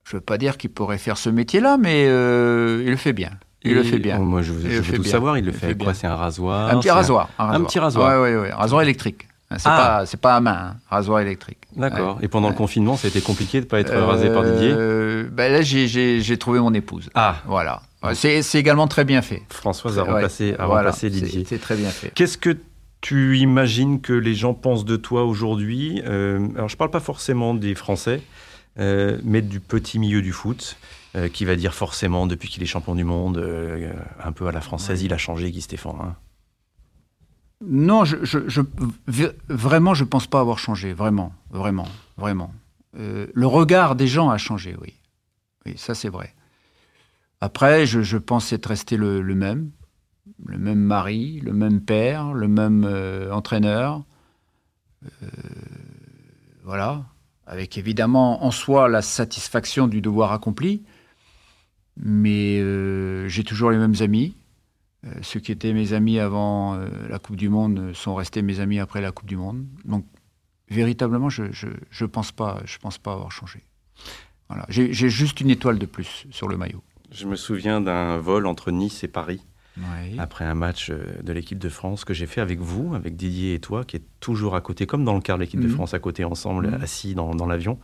je veux pas dire qu'il pourrait faire ce métier-là, mais euh, il le fait bien. Il le fait bien. Oh, moi, je, je veux tout bien. savoir. Il le Il fait fait avec quoi. C'est un rasoir? Un petit rasoir, un rasoir. petit rasoir. Ouais, ouais, ouais. Rasoir électrique. C'est Ah. pas, pas à main, hein. rasoir électrique. D'accord. Ouais. Et pendant le confinement, ça a été compliqué de ne pas être rasé par Didier? Euh, ben là, j'ai- trouvé mon épouse. Ah, Voilà. C'est également très bien fait. Françoise a remplacé, a Voilà. remplacé C'est- Didier. C'est très bien fait. Qu'est-ce que tu imagines que les gens pensent de toi aujourd'hui? Euh, Alors, je ne parle pas forcément des Français, euh, mais du petit milieu du foot, euh, qui va dire forcément, depuis qu'il est champion du monde, un peu à la française, il a changé, Guy Stéphane. hein. Non, vraiment, je pense pas avoir changé. Vraiment, vraiment, vraiment. Euh, le regard des gens a changé, oui. Oui, ça c'est vrai. Après, je, pense être resté le, même. Le même mari, le même père, le même euh, entraîneur. Euh, voilà. Avec évidemment en soi la satisfaction du devoir accompli. Mais j'ai toujours les mêmes amis. Euh, ceux qui étaient mes amis avant euh, la Coupe du Monde sont restés mes amis après la Coupe du Monde. Donc, véritablement, je je, je pense pas, je pense pas avoir changé. Voilà. J'ai juste une étoile de plus sur le maillot. Je me souviens d'un vol entre Nice et Paris, Oui. après un match euh, de l'équipe de France que j'ai fait avec vous, avec Didier et toi, qui est toujours à côté, comme dans le quart de l'équipe de Mhm. France, à côté ensemble, Mhm. assis dans, dans l'avion.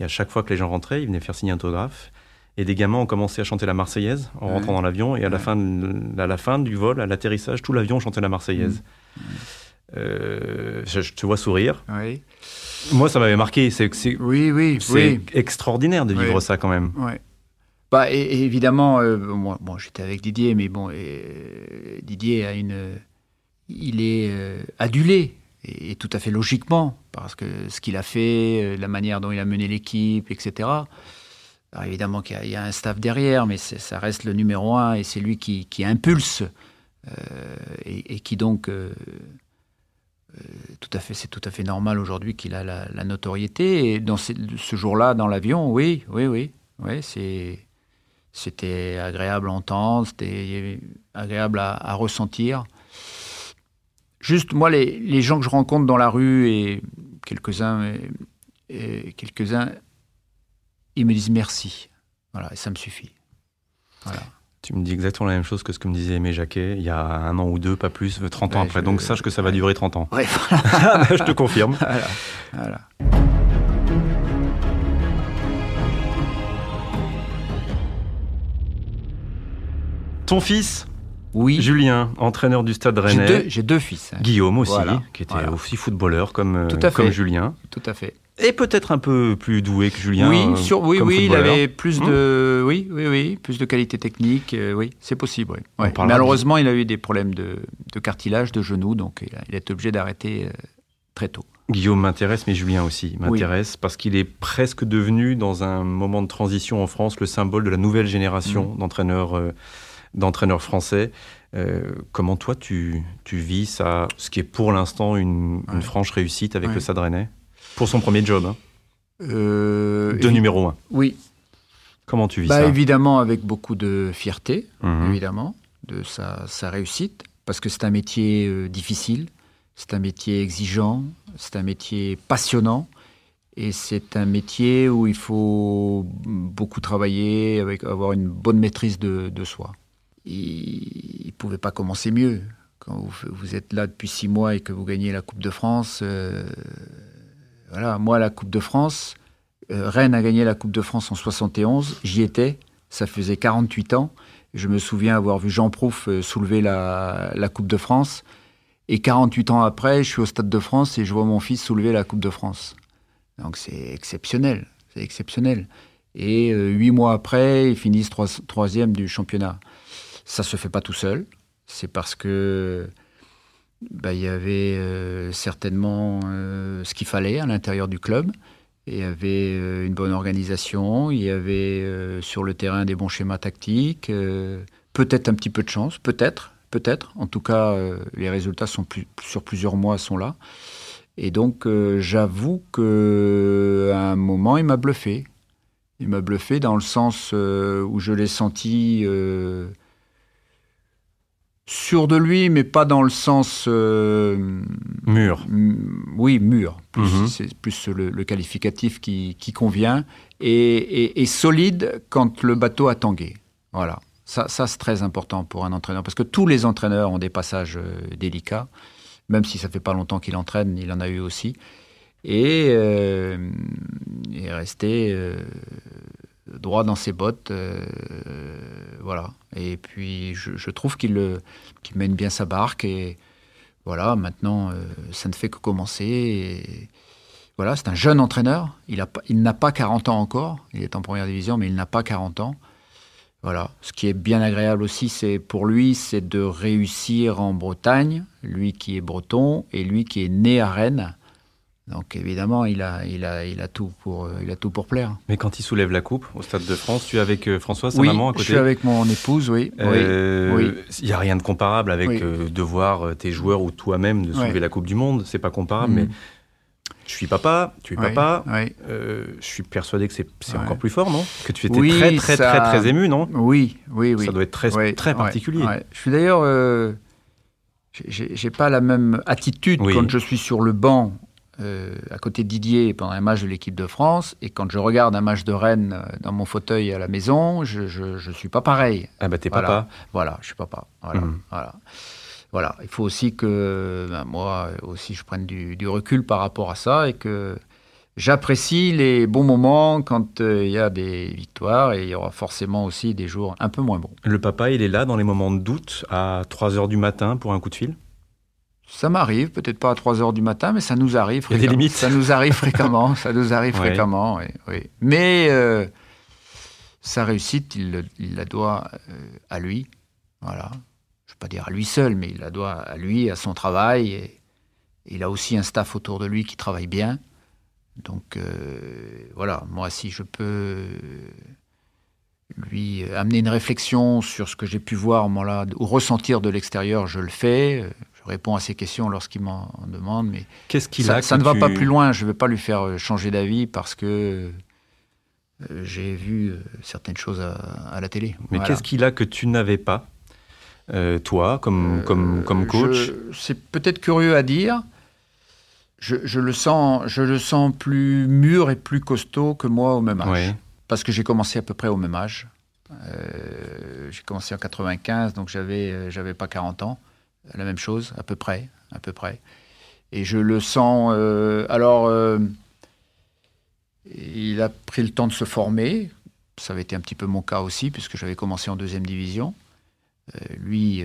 Et à chaque fois que les gens rentraient, ils venaient faire signer un autographe. Et des gamins ont commencé à chanter la Marseillaise en Ouais. rentrant dans l'avion. Et à la, fin de- à la fin du vol, à l'atterrissage, tout l'avion chantait la Marseillaise. Mhm. Euh, je, je te vois sourire. Oui. Moi, ça m'avait marqué. C'est Oui, oui, oui. extraordinaire de vivre Oui. ça quand même. Ouais. Bah, et, et évidemment, euh, moi, bon, j'étais avec Didier, mais bon, et, Didier a une, il est euh, adulé et, et tout à fait logiquement parce que ce qu'il a fait, euh, la manière dont il a mené l'équipe, etc. Évidemment qu'il y, a- un staff derrière, mais ça reste le numéro un et c'est lui qui, qui impulse euh, et, qui donc euh, euh, c'est tout à fait normal aujourd'hui qu'il a la, notoriété. Et dans ce, jour-là, dans l'avion, oui, oui, oui, oui, c'était agréable à entendre, c'était agréable à, à ressentir. Juste, moi, les, les gens que je rencontre dans la rue et quelques-uns, quelques-uns, ils me disent merci. Voilà, et ça me suffit. Voilà. Tu me dis exactement la même chose que ce que me disait Aimé Jacquet il y a un an ou deux, pas plus, 30 ans Ouais, après. je- Donc sache que ça va ouais. durer 30 ans. Ouais, voilà. je te confirme. voilà, voilà. Ton fils, Oui, Julien, entraîneur du Stade Rennais. j'ai deux fils. hein. Guillaume aussi, Voilà, qui était voilà. aussi footballeur comme, euh, Tout à comme. Julien. Tout à fait. Et peut-être un peu plus doué que Julien. oui, euh, sur, oui, comme oui, il avait plus Hmm. de, oui, oui, oui, plus de qualité technique. euh, oui, c'est possible. oui. Ouais. Malheureusement, il a eu des problèmes de, de cartilage, de genoux, donc il a, il a été obligé d'arrêter euh, très tôt. Guillaume m'intéresse, mais Julien aussi m'intéresse parce qu'il est presque devenu, dans un moment de transition en France, le symbole de la nouvelle génération Hmm. d'entraîneurs euh, d'entraîneurs français. Euh, comment toi, tu, tu vis ça, ce qui est pour l'instant une, franche réussite avec Ouais. le Stade Rennais? Pour son premier job, hein, Euh, de numéro un. Oui, Comment tu vis bah, ça évidemment avec beaucoup de fierté, Mhm. évidemment, de sa, sa réussite, parce que c'est un métier euh, difficile, c'est un métier exigeant, c'est un métier passionnant, et c'est un métier où il faut beaucoup travailler, avec, avoir une bonne maîtrise de, de soi. Il ne pouvait pas commencer mieux. Quand vous, vous êtes là depuis six mois et que vous gagnez la Coupe de France, euh, voilà, moi la Coupe de France, euh, Rennes a gagné la Coupe de France en 71, j'y étais, ça faisait 48 ans. Je me souviens avoir vu Jean Prouf euh, soulever la, Coupe de France. Et 48 ans après, je suis au Stade de France et je vois mon fils soulever la Coupe de France. Donc c'est exceptionnel, c'est exceptionnel. Et euh, huit mois après, ils finissent trois- troisième du championnat. Ça se fait pas tout seul. C'est parce que bah, il y avait euh, certainement euh, ce qu'il fallait à l'intérieur du club. Il y avait euh, une bonne organisation, il y avait sur le terrain des bons schémas tactiques, peut-être un petit peu de chance, peut-être, peut-être. En tout cas, les résultats sont plus, sur plusieurs mois sont là. Et donc, j'avoue que à un moment, il m'a bluffé. Il m'a bluffé dans le sens où je l'ai senti sûr de lui, mais pas dans le sens euh, Mûr. oui, mûr. Plus- Mhm. C'est plus le, le qualificatif qui, qui convient. Et, et- et solide quand le bateau a tangué. Voilà. Ça, ça c'est très important pour un entraîneur. Parce que tous les entraîneurs ont des passages euh, délicats. Même si ça fait pas longtemps qu'il entraîne, il en a eu aussi. Et euh, il est resté euh, droit dans ses bottes. euh, voilà. Et puis, je, trouve qu'il euh, qu'il mène bien sa barque. Et voilà, maintenant, euh, ça ne fait que commencer. Voilà, c'est un jeune entraîneur. Il n'a pas 40 ans encore. Il est en première division, mais il n'a pas 40 ans. Voilà. Ce qui est bien agréable aussi, c'est pour lui, c'est de réussir en Bretagne. Lui qui est breton et lui qui est né à Rennes. Donc évidemment, il a, il a, il a tout pour, il a tout pour plaire. Mais quand il soulève la coupe au Stade de France, tu es avec euh, François, sa oui, maman, à je côté suis avec mon épouse, oui. Euh, oui. Il n'y a rien de comparable avec Oui. euh, de voir tes joueurs ou toi-même de soulever la Coupe du Monde. C'est pas comparable, Mm. mais je suis papa, tu es papa. Euh, je suis persuadé que c'est encore plus fort, non? Que tu étais très, très, ça- très, très ému, non? Oui, oui, oui. Ça doit être très, très particulier. Je suis d'ailleurs. j'ai- pas la même attitude Oui. quand je suis sur le banc euh, à côté de Didier pendant un match de l'équipe de France et quand je regarde un match de Rennes euh, dans mon fauteuil à la maison, je, je, je suis pas pareil. Ah bah t'es Voilà. papa. Voilà, je suis papa. Voilà, Mhm. voilà. Voilà. Il faut aussi que ben, moi aussi je prenne du, du recul par rapport à ça et que j'apprécie les bons moments quand euh, il y a des victoires et il y aura forcément aussi des jours un peu moins bons. Le papa, il est là dans les moments de doute à 3 heures du matin pour un coup de fil? Ça m'arrive, peut-être pas à 3 heures du matin, mais ça nous arrive Il y a des fréquemment. limites. Ça nous arrive fréquemment, ça nous arrive Ouais. fréquemment, oui. oui. Mais euh, sa réussite, il, la doit euh, à lui. Voilà. Je ne vais pas dire à lui seul, mais il la doit à lui, à son travail. Et il a aussi un staff autour de lui qui travaille bien. Donc euh, voilà, moi si je peux lui amener une réflexion sur ce que j'ai pu voir au moment-là, ou ressentir de l'extérieur, je le fais. Je réponds à ses questions lorsqu'il m'en demande, mais Qu'est-ce qu'il ça, a ça ne va pas plus loin. Je ne vais pas lui faire euh, changer d'avis parce que euh, j'ai vu euh, certaines choses à, à la télé. Mais Voilà. qu'est-ce qu'il a que tu n'avais pas, euh, toi, comme, comme, comme coach? Je- C'est peut-être curieux à dire. Je, je le sens, je le sens plus mûr et plus costaud que moi au même âge. Parce que j'ai commencé à peu près au même âge. J'ai commencé en 95, donc j'avais, j'avais pas 40 ans. La même chose, à peu près, à peu près. Et je le sens. euh, alors, euh, il a pris le temps de se former. Ça avait été un petit peu mon cas aussi, puisque j'avais commencé en deuxième division. Euh, lui,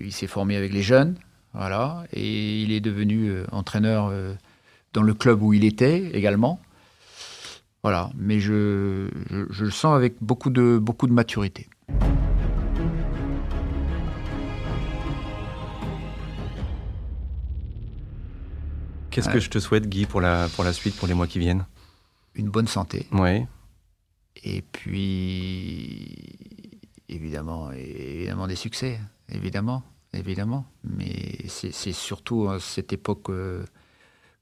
il s'est formé avec les jeunes, voilà, et il est devenu entraîneur dans le club où il était également. Voilà, mais je, je, je le sens avec beaucoup de, beaucoup de maturité. Qu'est-ce que je te souhaite, Guy, pour la, pour la suite, pour les mois qui viennent? Une bonne santé. Ouais. Et puis, évidemment, évidemment des succès, évidemment, évidemment. Mais c'est surtout euh, cette époque euh,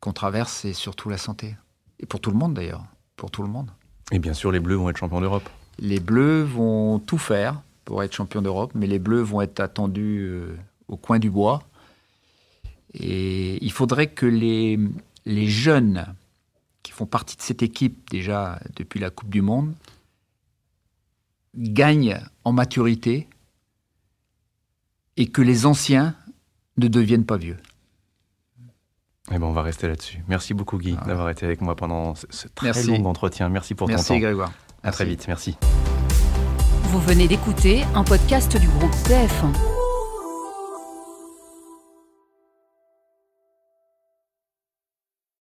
qu'on traverse, c'est surtout la santé. Et pour tout le monde d'ailleurs, pour tout le monde. Et bien sûr, les Bleus vont être champions d'Europe. Les Bleus vont tout faire pour être champions d'Europe, mais les Bleus vont être attendus euh, au coin du bois. Et il faudrait que les, les jeunes qui font partie de cette équipe déjà depuis la Coupe du Monde gagnent en maturité et que les anciens ne deviennent pas vieux. Eh ben, on va rester là-dessus. Merci beaucoup, Guy, Voilà. d'avoir été avec moi pendant ce, ce très Merci. long entretien. Merci pour ton Merci temps. Grégoire. À très Merci. vite. Merci. Vous venez d'écouter un podcast du groupe TF1.